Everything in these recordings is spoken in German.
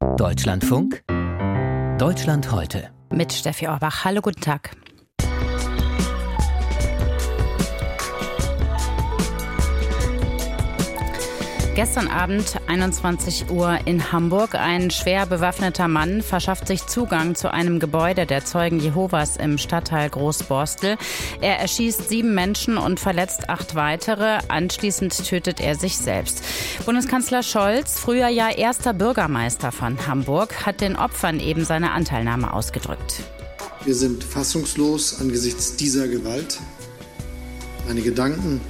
Deutschlandfunk Deutschland heute. Mit Steffi Orbach. Hallo, guten Tag. Gestern Abend, 21 Uhr in Hamburg, ein schwer bewaffneter Mann verschafft sich Zugang zu einem Gebäude der Zeugen Jehovas im Stadtteil Großborstel. Er erschießt sieben Menschen und verletzt acht weitere. Anschließend tötet er sich selbst. Bundeskanzler Scholz, früher ja erster Bürgermeister von Hamburg, hat den Opfern eben seine Anteilnahme ausgedrückt. Wir sind fassungslos angesichts dieser Gewalt. Meine Gedanken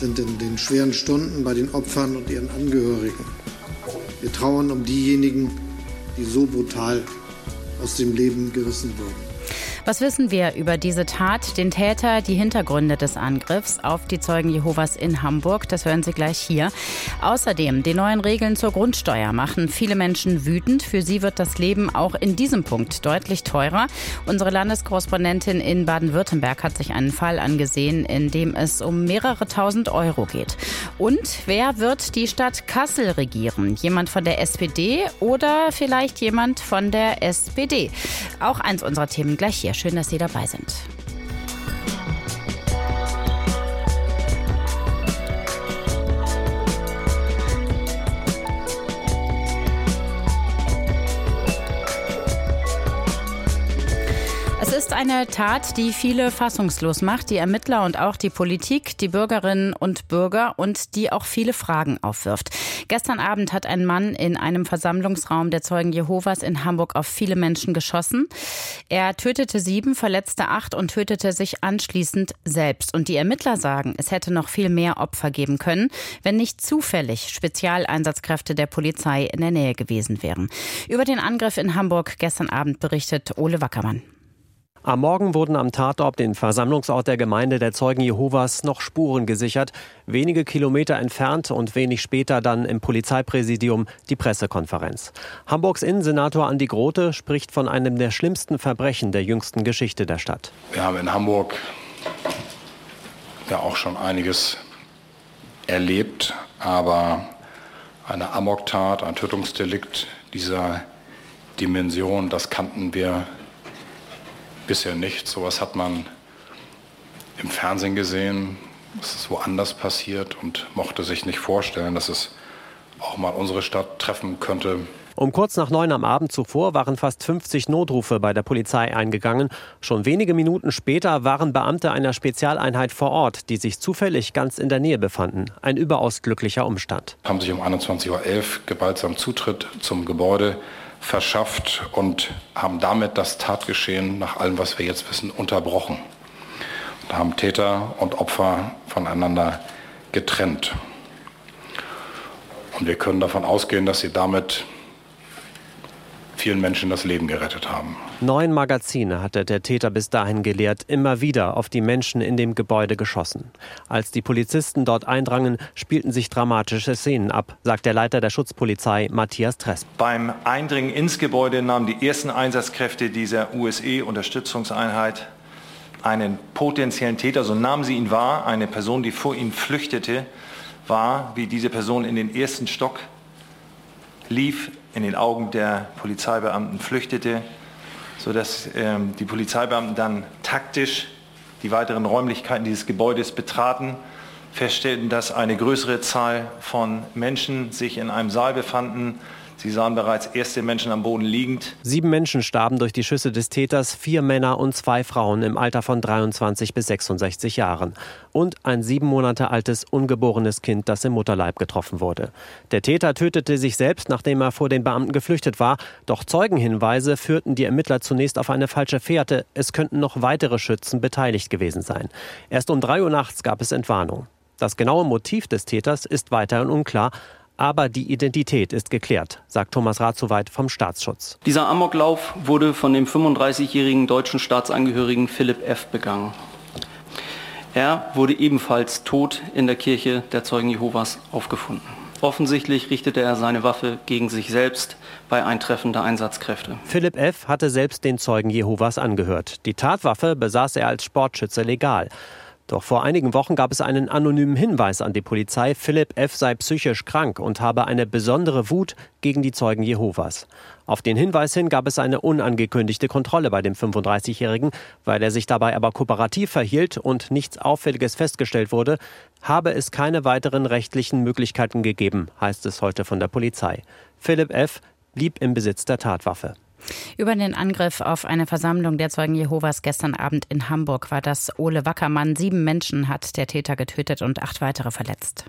sind in den schweren Stunden bei den Opfern und ihren Angehörigen. Wir trauern um diejenigen, die so brutal aus dem Leben gerissen wurden. Was wissen wir über diese Tat, den Täter, die Hintergründe des Angriffs auf die Zeugen Jehovas in Hamburg? Das hören Sie gleich hier. Außerdem, die neuen Regeln zur Grundsteuer machen viele Menschen wütend. Für sie wird das Leben auch in diesem Punkt deutlich teurer. Unsere Landeskorrespondentin in Baden-Württemberg hat sich einen Fall angesehen, in dem es um mehrere tausend Euro geht. Und wer wird die Stadt Kassel regieren? Jemand von der SPD oder vielleicht jemand von der SPD? Auch eins unserer Themen gleich hier. Schön, dass Sie dabei sind. Eine Tat, die viele fassungslos macht, die Ermittler und auch die Politik, die Bürgerinnen und Bürger und die auch viele Fragen aufwirft. Gestern Abend hat ein Mann in einem Versammlungsraum der Zeugen Jehovas in Hamburg auf viele Menschen geschossen. Er tötete sieben, verletzte acht und tötete sich anschließend selbst. Und die Ermittler sagen, es hätte noch viel mehr Opfer geben können, wenn nicht zufällig Spezialeinsatzkräfte der Polizei in der Nähe gewesen wären. Über den Angriff in Hamburg gestern Abend berichtet Ole Wackermann. Am Morgen wurden am Tatort, den Versammlungsort der Gemeinde der Zeugen Jehovas, noch Spuren gesichert. Wenige Kilometer entfernt und wenig später dann im Polizeipräsidium die Pressekonferenz. Hamburgs Innensenator Andi Grote spricht von einem der schlimmsten Verbrechen der jüngsten Geschichte der Stadt. Wir haben in Hamburg ja auch schon einiges erlebt, aber eine Amoktat, ein Tötungsdelikt dieser Dimension, das kannten wir bisher nicht. Sowas hat man im Fernsehen gesehen, es ist woanders passiert und mochte sich nicht vorstellen, dass es auch mal unsere Stadt treffen könnte. Um kurz nach neun am Abend zuvor waren fast 50 Notrufe bei der Polizei eingegangen. Schon wenige Minuten später waren Beamte einer Spezialeinheit vor Ort, die sich zufällig ganz in der Nähe befanden. Ein überaus glücklicher Umstand. Haben sich um 21.11 Uhr gewaltsam Zutritt zum Gebäude verschafft und haben damit das Tatgeschehen nach allem, was wir jetzt wissen, unterbrochen. Und haben Täter und Opfer voneinander getrennt. Und wir können davon ausgehen, dass sie damit vielen Menschen das Leben gerettet haben. Neun Magazine hatte der Täter bis dahin geleert, immer wieder auf die Menschen in dem Gebäude geschossen. Als die Polizisten dort eindrangen, spielten sich dramatische Szenen ab, sagt der Leiter der Schutzpolizei Matthias Tress. Beim Eindringen ins Gebäude nahmen die ersten Einsatzkräfte dieser USE-Unterstützungseinheit einen potenziellen Täter, so nahmen sie ihn wahr, eine Person, die vor ihnen flüchtete, war, wie diese Person in den ersten Stock lief, in den Augen der Polizeibeamten flüchtete, sodass ähm, die Polizeibeamten dann taktisch die weiteren Räumlichkeiten dieses Gebäudes betraten, feststellten, dass eine größere Zahl von Menschen sich in einem Saal befanden, Sie sahen bereits erste Menschen am Boden liegend. Sieben Menschen starben durch die Schüsse des Täters, vier Männer und zwei Frauen im Alter von 23 bis 66 Jahren. Und ein sieben Monate altes ungeborenes Kind, das im Mutterleib getroffen wurde. Der Täter tötete sich selbst, nachdem er vor den Beamten geflüchtet war. Doch Zeugenhinweise führten die Ermittler zunächst auf eine falsche Fährte. Es könnten noch weitere Schützen beteiligt gewesen sein. Erst um drei Uhr nachts gab es Entwarnung. Das genaue Motiv des Täters ist weiterhin unklar. Aber die Identität ist geklärt, sagt Thomas Rathsoweit vom Staatsschutz. Dieser Amoklauf wurde von dem 35-jährigen deutschen Staatsangehörigen Philipp F. begangen. Er wurde ebenfalls tot in der Kirche der Zeugen Jehovas aufgefunden. Offensichtlich richtete er seine Waffe gegen sich selbst bei Eintreffen der Einsatzkräfte. Philipp F. hatte selbst den Zeugen Jehovas angehört. Die Tatwaffe besaß er als Sportschütze legal. Doch vor einigen Wochen gab es einen anonymen Hinweis an die Polizei, Philipp F. sei psychisch krank und habe eine besondere Wut gegen die Zeugen Jehovas. Auf den Hinweis hin gab es eine unangekündigte Kontrolle bei dem 35-Jährigen. Weil er sich dabei aber kooperativ verhielt und nichts Auffälliges festgestellt wurde, habe es keine weiteren rechtlichen Möglichkeiten gegeben, heißt es heute von der Polizei. Philipp F. blieb im Besitz der Tatwaffe. Über den Angriff auf eine Versammlung der Zeugen Jehovas gestern Abend in Hamburg war das Ole Wackermann. Sieben Menschen hat der Täter getötet und acht weitere verletzt.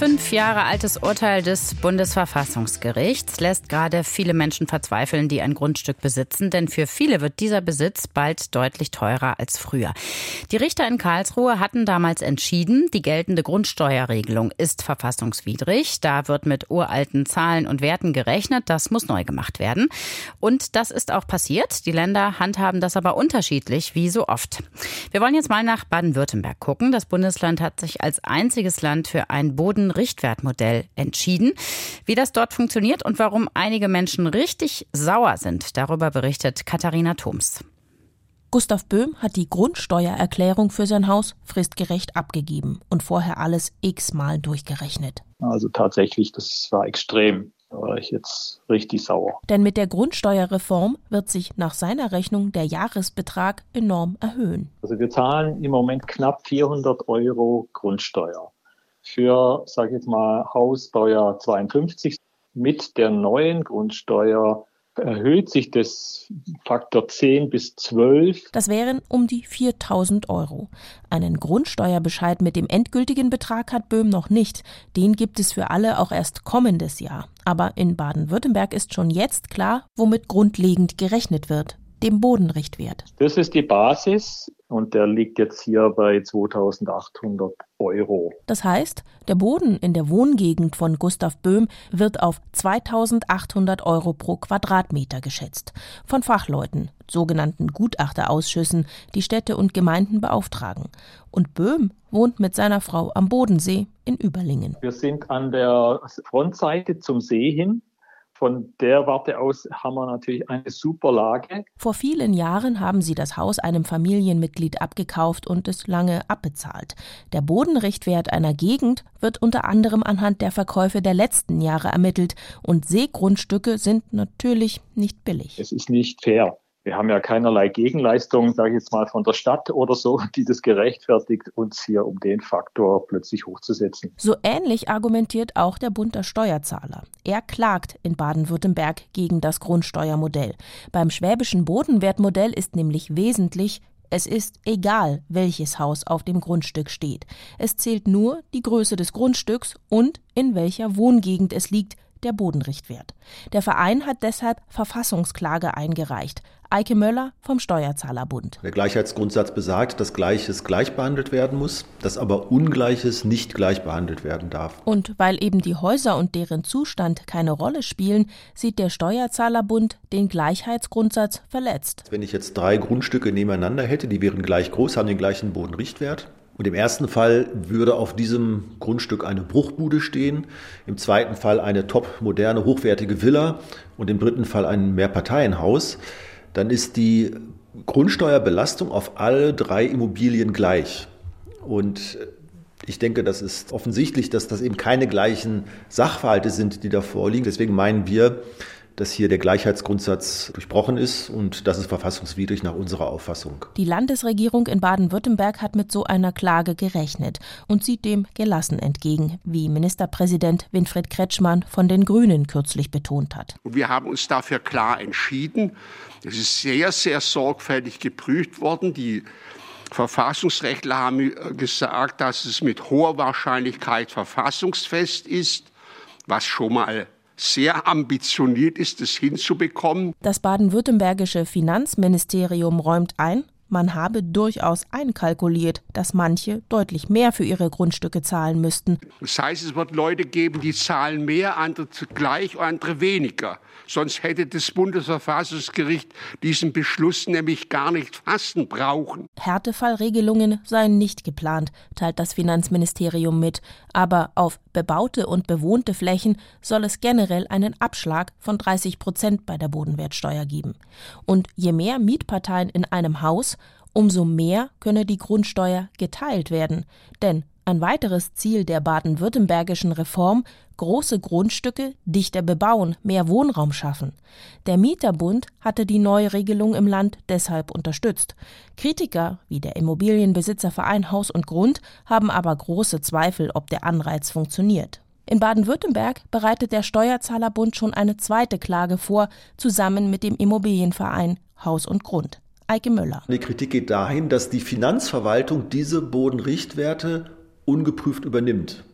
Fünf Jahre altes Urteil des Bundesverfassungsgerichts lässt gerade viele Menschen verzweifeln, die ein Grundstück besitzen, denn für viele wird dieser Besitz bald deutlich teurer als früher. Die Richter in Karlsruhe hatten damals entschieden, die geltende Grundsteuerregelung ist verfassungswidrig. Da wird mit uralten Zahlen und Werten gerechnet, das muss neu gemacht werden. Und das ist auch passiert. Die Länder handhaben das aber unterschiedlich, wie so oft. Wir wollen jetzt mal nach Baden-Württemberg gucken. Das Bundesland hat sich als einziges Land für ein Bodenrichtwertmodell entschieden. Wie das dort funktioniert und warum einige Menschen richtig sauer sind, darüber berichtet Katharina Thoms. Gustav Böhm hat die Grundsteuererklärung für sein Haus fristgerecht abgegeben und vorher alles x-mal durchgerechnet. Also tatsächlich, das war extrem. Da war ich jetzt richtig sauer. Denn mit der Grundsteuerreform wird sich nach seiner Rechnung der Jahresbetrag enorm erhöhen. Also wir zahlen im Moment knapp 400 Euro Grundsteuer für, sage ich mal, Hausbaujahr 52. Mit der neuen Grundsteuer erhöht sich das Faktor 10 bis 12. Das wären um die 4000 Euro. Einen Grundsteuerbescheid mit dem endgültigen Betrag hat Böhm noch nicht. Den gibt es für alle auch erst kommendes Jahr. Aber in Baden-Württemberg ist schon jetzt klar, womit grundlegend gerechnet wird dem Bodenrichtwert. Das ist die Basis und der liegt jetzt hier bei 2800 Euro. Das heißt, der Boden in der Wohngegend von Gustav Böhm wird auf 2800 Euro pro Quadratmeter geschätzt. Von Fachleuten, sogenannten Gutachterausschüssen, die Städte und Gemeinden beauftragen. Und Böhm wohnt mit seiner Frau am Bodensee in Überlingen. Wir sind an der Frontseite zum See hin von der Warte aus haben wir natürlich eine super Lage. Vor vielen Jahren haben sie das Haus einem Familienmitglied abgekauft und es lange abbezahlt. Der Bodenrichtwert einer Gegend wird unter anderem anhand der Verkäufe der letzten Jahre ermittelt und Seegrundstücke sind natürlich nicht billig. Es ist nicht fair. Wir haben ja keinerlei Gegenleistung, sage ich jetzt mal, von der Stadt oder so, die das gerechtfertigt, uns hier um den Faktor plötzlich hochzusetzen. So ähnlich argumentiert auch der Bund der Steuerzahler. Er klagt in Baden-Württemberg gegen das Grundsteuermodell. Beim schwäbischen Bodenwertmodell ist nämlich wesentlich, es ist egal, welches Haus auf dem Grundstück steht. Es zählt nur die Größe des Grundstücks und in welcher Wohngegend es liegt, der Bodenrichtwert. Der Verein hat deshalb Verfassungsklage eingereicht. Eike Möller vom Steuerzahlerbund. Der Gleichheitsgrundsatz besagt, dass Gleiches gleich behandelt werden muss, dass aber Ungleiches nicht gleich behandelt werden darf. Und weil eben die Häuser und deren Zustand keine Rolle spielen, sieht der Steuerzahlerbund den Gleichheitsgrundsatz verletzt. Wenn ich jetzt drei Grundstücke nebeneinander hätte, die wären gleich groß, haben den gleichen Bodenrichtwert, und im ersten Fall würde auf diesem Grundstück eine Bruchbude stehen, im zweiten Fall eine top moderne, hochwertige Villa und im dritten Fall ein Mehrparteienhaus. Dann ist die Grundsteuerbelastung auf alle drei Immobilien gleich. Und ich denke, das ist offensichtlich, dass das eben keine gleichen Sachverhalte sind, die da vorliegen. Deswegen meinen wir, dass hier der Gleichheitsgrundsatz durchbrochen ist und das ist verfassungswidrig nach unserer Auffassung. Die Landesregierung in Baden-Württemberg hat mit so einer Klage gerechnet und sieht dem gelassen entgegen, wie Ministerpräsident Winfried Kretschmann von den Grünen kürzlich betont hat. Und wir haben uns dafür klar entschieden. Es ist sehr, sehr sorgfältig geprüft worden. Die Verfassungsrechtler haben gesagt, dass es mit hoher Wahrscheinlichkeit verfassungsfest ist, was schon mal sehr ambitioniert ist, es hinzubekommen. Das baden-württembergische Finanzministerium räumt ein, man habe durchaus einkalkuliert, dass manche deutlich mehr für ihre Grundstücke zahlen müssten. Das heißt, es wird Leute geben, die zahlen mehr, andere gleich, andere weniger. Sonst hätte das Bundesverfassungsgericht diesen Beschluss nämlich gar nicht fassen brauchen. Härtefallregelungen seien nicht geplant, teilt das Finanzministerium mit. Aber auf bebaute und bewohnte Flächen soll es generell einen Abschlag von 30 Prozent bei der Bodenwertsteuer geben. Und je mehr Mietparteien in einem Haus, umso mehr könne die Grundsteuer geteilt werden. Denn ein weiteres Ziel der baden-württembergischen Reform große Grundstücke dichter bebauen, mehr Wohnraum schaffen. Der Mieterbund hatte die neue Regelung im Land deshalb unterstützt. Kritiker wie der Immobilienbesitzerverein Haus und Grund haben aber große Zweifel, ob der Anreiz funktioniert. In Baden-Württemberg bereitet der Steuerzahlerbund schon eine zweite Klage vor, zusammen mit dem Immobilienverein Haus und Grund. Eike Müller. Die Kritik geht dahin, dass die Finanzverwaltung diese Bodenrichtwerte ungeprüft übernimmt.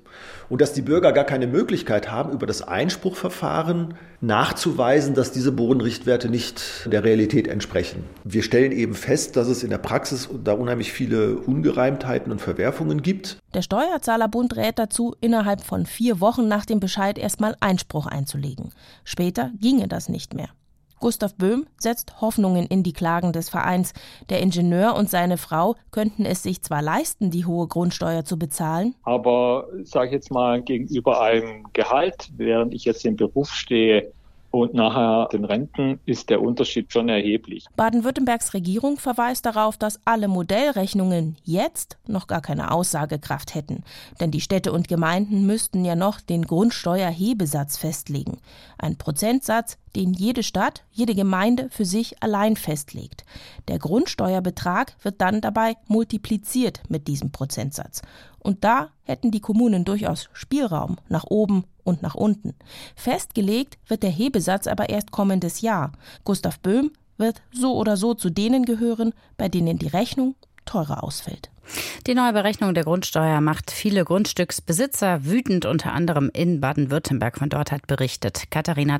Und dass die Bürger gar keine Möglichkeit haben, über das Einspruchverfahren nachzuweisen, dass diese Bodenrichtwerte nicht der Realität entsprechen. Wir stellen eben fest, dass es in der Praxis da unheimlich viele Ungereimtheiten und Verwerfungen gibt. Der Steuerzahlerbund rät dazu, innerhalb von vier Wochen nach dem Bescheid erstmal Einspruch einzulegen. Später ginge das nicht mehr. Gustav Böhm setzt Hoffnungen in die Klagen des Vereins. Der Ingenieur und seine Frau könnten es sich zwar leisten, die hohe Grundsteuer zu bezahlen, aber sage ich jetzt mal gegenüber einem Gehalt, während ich jetzt im Beruf stehe, und nachher den Renten ist der Unterschied schon erheblich. Baden-Württembergs Regierung verweist darauf, dass alle Modellrechnungen jetzt noch gar keine Aussagekraft hätten. Denn die Städte und Gemeinden müssten ja noch den Grundsteuerhebesatz festlegen. Ein Prozentsatz, den jede Stadt, jede Gemeinde für sich allein festlegt. Der Grundsteuerbetrag wird dann dabei multipliziert mit diesem Prozentsatz. Und da hätten die Kommunen durchaus Spielraum nach oben und nach unten. Festgelegt wird der Hebesatz aber erst kommendes Jahr. Gustav Böhm wird so oder so zu denen gehören, bei denen die Rechnung teurer ausfällt. Die neue Berechnung der Grundsteuer macht viele Grundstücksbesitzer wütend, unter anderem in Baden-Württemberg. Von dort hat berichtet Katharina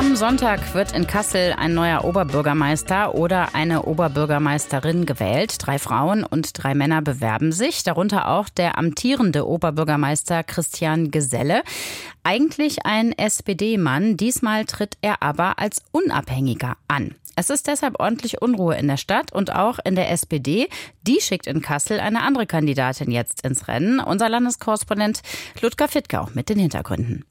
Thums. Sonntag wird in Kassel ein neuer Oberbürgermeister oder eine Oberbürgermeisterin gewählt. Drei Frauen und drei Männer bewerben sich, darunter auch der amtierende Oberbürgermeister Christian Geselle. Eigentlich ein SPD-Mann, diesmal tritt er aber als Unabhängiger an. Es ist deshalb ordentlich Unruhe in der Stadt und auch in der SPD. Die schickt in Kassel eine andere Kandidatin jetzt ins Rennen. Unser Landeskorrespondent Ludger Fittgau mit den Hintergründen.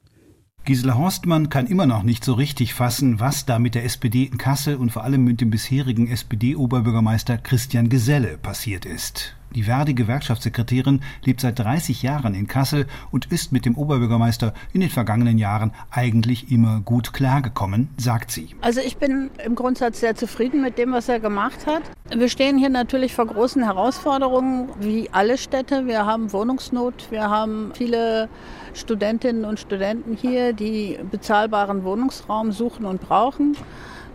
Gisela Horstmann kann immer noch nicht so richtig fassen, was da mit der SPD in Kassel und vor allem mit dem bisherigen SPD-Oberbürgermeister Christian Geselle passiert ist. Die Verdi-Gewerkschaftssekretärin lebt seit 30 Jahren in Kassel und ist mit dem Oberbürgermeister in den vergangenen Jahren eigentlich immer gut klargekommen, sagt sie. Also ich bin im Grundsatz sehr zufrieden mit dem, was er gemacht hat. Wir stehen hier natürlich vor großen Herausforderungen, wie alle Städte. Wir haben Wohnungsnot, wir haben viele Studentinnen und Studenten hier, die bezahlbaren Wohnungsraum suchen und brauchen.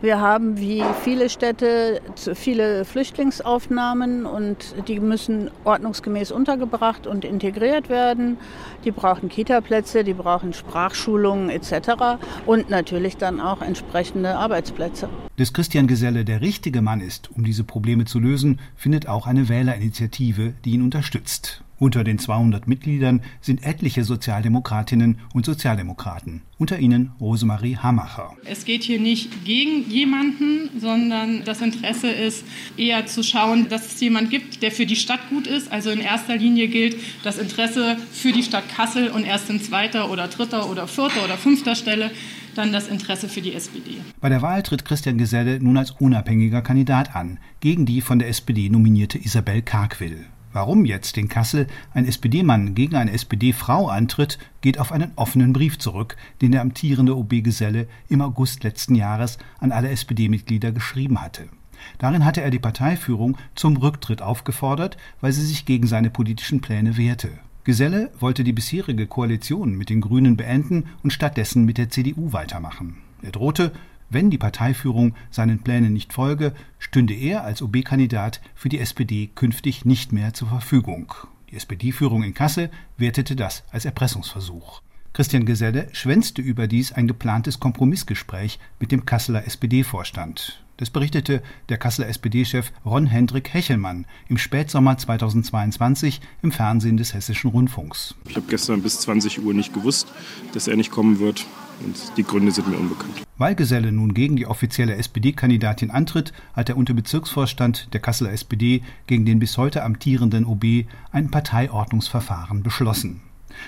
Wir haben wie viele Städte viele Flüchtlingsaufnahmen und die müssen ordnungsgemäß untergebracht und integriert werden. Die brauchen Kitaplätze, die brauchen Sprachschulungen etc. und natürlich dann auch entsprechende Arbeitsplätze. Dass Christian Geselle der richtige Mann ist, um diese Probleme zu lösen, findet auch eine Wählerinitiative, die ihn unterstützt. Unter den 200 Mitgliedern sind etliche Sozialdemokratinnen und Sozialdemokraten, unter ihnen Rosemarie Hamacher. Es geht hier nicht gegen jemanden, sondern das Interesse ist eher zu schauen, dass es jemand gibt, der für die Stadt gut ist. Also in erster Linie gilt das Interesse für die Stadt Kassel und erst in zweiter oder dritter oder vierter oder fünfter Stelle dann das Interesse für die SPD. Bei der Wahl tritt Christian Geselle nun als unabhängiger Kandidat an, gegen die von der SPD nominierte Isabel Kargwill. Warum jetzt in Kassel ein SPD-Mann gegen eine SPD-Frau antritt, geht auf einen offenen Brief zurück, den der amtierende OB Geselle im August letzten Jahres an alle SPD-Mitglieder geschrieben hatte. Darin hatte er die Parteiführung zum Rücktritt aufgefordert, weil sie sich gegen seine politischen Pläne wehrte. Geselle wollte die bisherige Koalition mit den Grünen beenden und stattdessen mit der CDU weitermachen. Er drohte, wenn die Parteiführung seinen Plänen nicht folge, stünde er als OB-Kandidat für die SPD künftig nicht mehr zur Verfügung. Die SPD-Führung in Kassel wertete das als Erpressungsversuch. Christian Geselle schwänzte überdies ein geplantes Kompromissgespräch mit dem Kasseler SPD-Vorstand. Das berichtete der Kasseler SPD-Chef Ron-Hendrik Hechelmann im Spätsommer 2022 im Fernsehen des Hessischen Rundfunks. Ich habe gestern bis 20 Uhr nicht gewusst, dass er nicht kommen wird und die Gründe sind mir unbekannt. Weil Geselle nun gegen die offizielle SPD-Kandidatin antritt, hat der Unterbezirksvorstand der Kasseler SPD gegen den bis heute amtierenden OB ein Parteiordnungsverfahren beschlossen.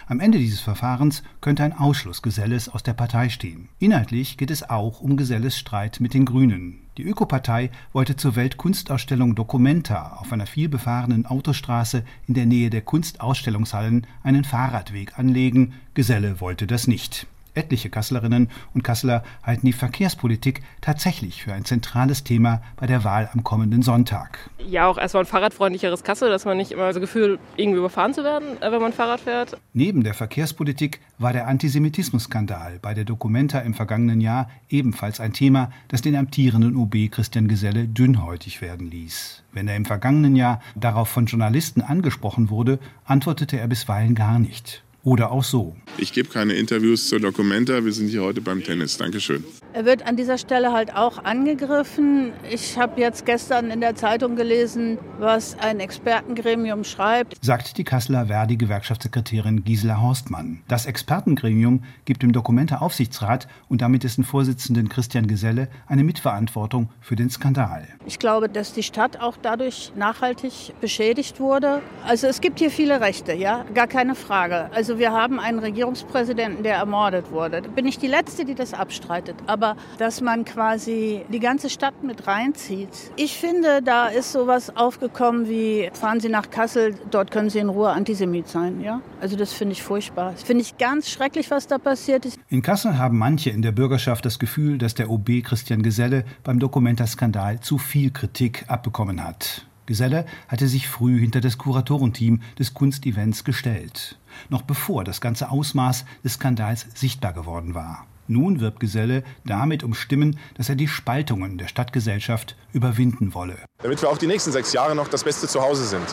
Am Ende dieses Verfahrens könnte ein Ausschluss Geselles aus der Partei stehen. Inhaltlich geht es auch um Geselles Streit mit den Grünen. Die Ökopartei wollte zur Weltkunstausstellung Documenta auf einer vielbefahrenen Autostraße in der Nähe der Kunstausstellungshallen einen Fahrradweg anlegen. Geselle wollte das nicht. Etliche Kasslerinnen und Kasseler halten die Verkehrspolitik tatsächlich für ein zentrales Thema bei der Wahl am kommenden Sonntag. Ja, auch erstmal ein fahrradfreundlicheres Kassel, dass man nicht immer das Gefühl, irgendwie überfahren zu werden, äh, wenn man Fahrrad fährt. Neben der Verkehrspolitik war der Antisemitismusskandal bei der Documenta im vergangenen Jahr ebenfalls ein Thema, das den amtierenden OB Christian Geselle dünnhäutig werden ließ. Wenn er im vergangenen Jahr darauf von Journalisten angesprochen wurde, antwortete er bisweilen gar nicht. Oder auch so. Ich gebe keine Interviews zur Dokumenta. Wir sind hier heute beim Tennis. Dankeschön. Er wird an dieser Stelle halt auch angegriffen. Ich habe jetzt gestern in der Zeitung gelesen, was ein Expertengremium schreibt. Sagt die Kasseler Verdi-Gewerkschaftssekretärin Gisela Horstmann. Das Expertengremium gibt dem Dokumente-Aufsichtsrat und damit dessen Vorsitzenden Christian Geselle eine Mitverantwortung für den Skandal. Ich glaube, dass die Stadt auch dadurch nachhaltig beschädigt wurde. Also es gibt hier viele Rechte, ja, gar keine Frage. Also wir haben einen Regierungspräsidenten, der ermordet wurde. Da bin ich die Letzte, die das abstreitet. Aber dass man quasi die ganze Stadt mit reinzieht. Ich finde, da ist sowas aufgekommen wie, fahren Sie nach Kassel, dort können Sie in Ruhe Antisemit sein. Ja? Also das finde ich furchtbar. Das finde ich ganz schrecklich, was da passiert ist. In Kassel haben manche in der Bürgerschaft das Gefühl, dass der OB Christian Geselle beim Dokumenta-Skandal zu viel Kritik abbekommen hat. Geselle hatte sich früh hinter das Kuratorenteam des Kunstevents gestellt, noch bevor das ganze Ausmaß des Skandals sichtbar geworden war. Nun wirbt Geselle damit um Stimmen, dass er die Spaltungen der Stadtgesellschaft überwinden wolle. Damit wir auch die nächsten sechs Jahre noch das beste Zuhause sind.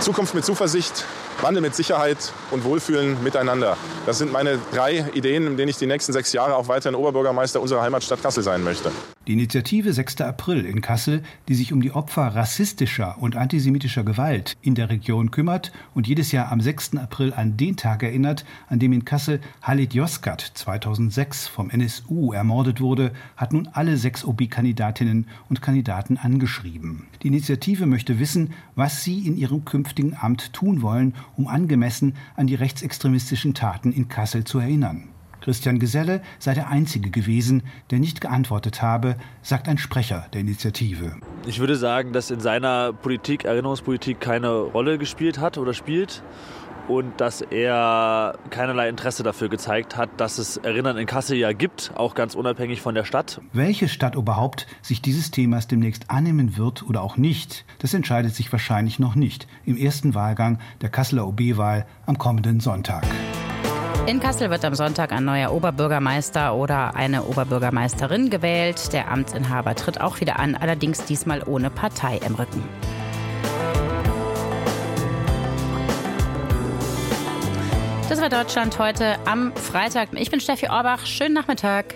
Zukunft mit Zuversicht, Wandel mit Sicherheit und Wohlfühlen miteinander. Das sind meine drei Ideen, in denen ich die nächsten sechs Jahre auch weiterhin Oberbürgermeister unserer Heimatstadt Kassel sein möchte. Die Initiative 6. April in Kassel, die sich um die Opfer rassistischer und antisemitischer Gewalt in der Region kümmert und jedes Jahr am 6. April an den Tag erinnert, an dem in Kassel Halit Yozgat 2006 vom NSU ermordet wurde, hat nun alle sechs OB-Kandidatinnen und Kandidaten angeschrieben. Die Initiative möchte wissen, was sie in ihrem künftigen Amt tun wollen, um angemessen an die rechtsextremistischen Taten in Kassel zu erinnern. Christian Geselle sei der Einzige gewesen, der nicht geantwortet habe, sagt ein Sprecher der Initiative. Ich würde sagen, dass in seiner Politik Erinnerungspolitik keine Rolle gespielt hat oder spielt und dass er keinerlei Interesse dafür gezeigt hat, dass es Erinnern in Kassel ja gibt, auch ganz unabhängig von der Stadt. Welche Stadtoberhaupt sich dieses Themas demnächst annehmen wird oder auch nicht, das entscheidet sich wahrscheinlich noch nicht im ersten Wahlgang der Kasseler OB-Wahl am kommenden Sonntag. In Kassel wird am Sonntag ein neuer Oberbürgermeister oder eine Oberbürgermeisterin gewählt. Der Amtsinhaber tritt auch wieder an, allerdings diesmal ohne Partei im Rücken. Das war Deutschland heute am Freitag. Ich bin Steffi Orbach. Schönen Nachmittag.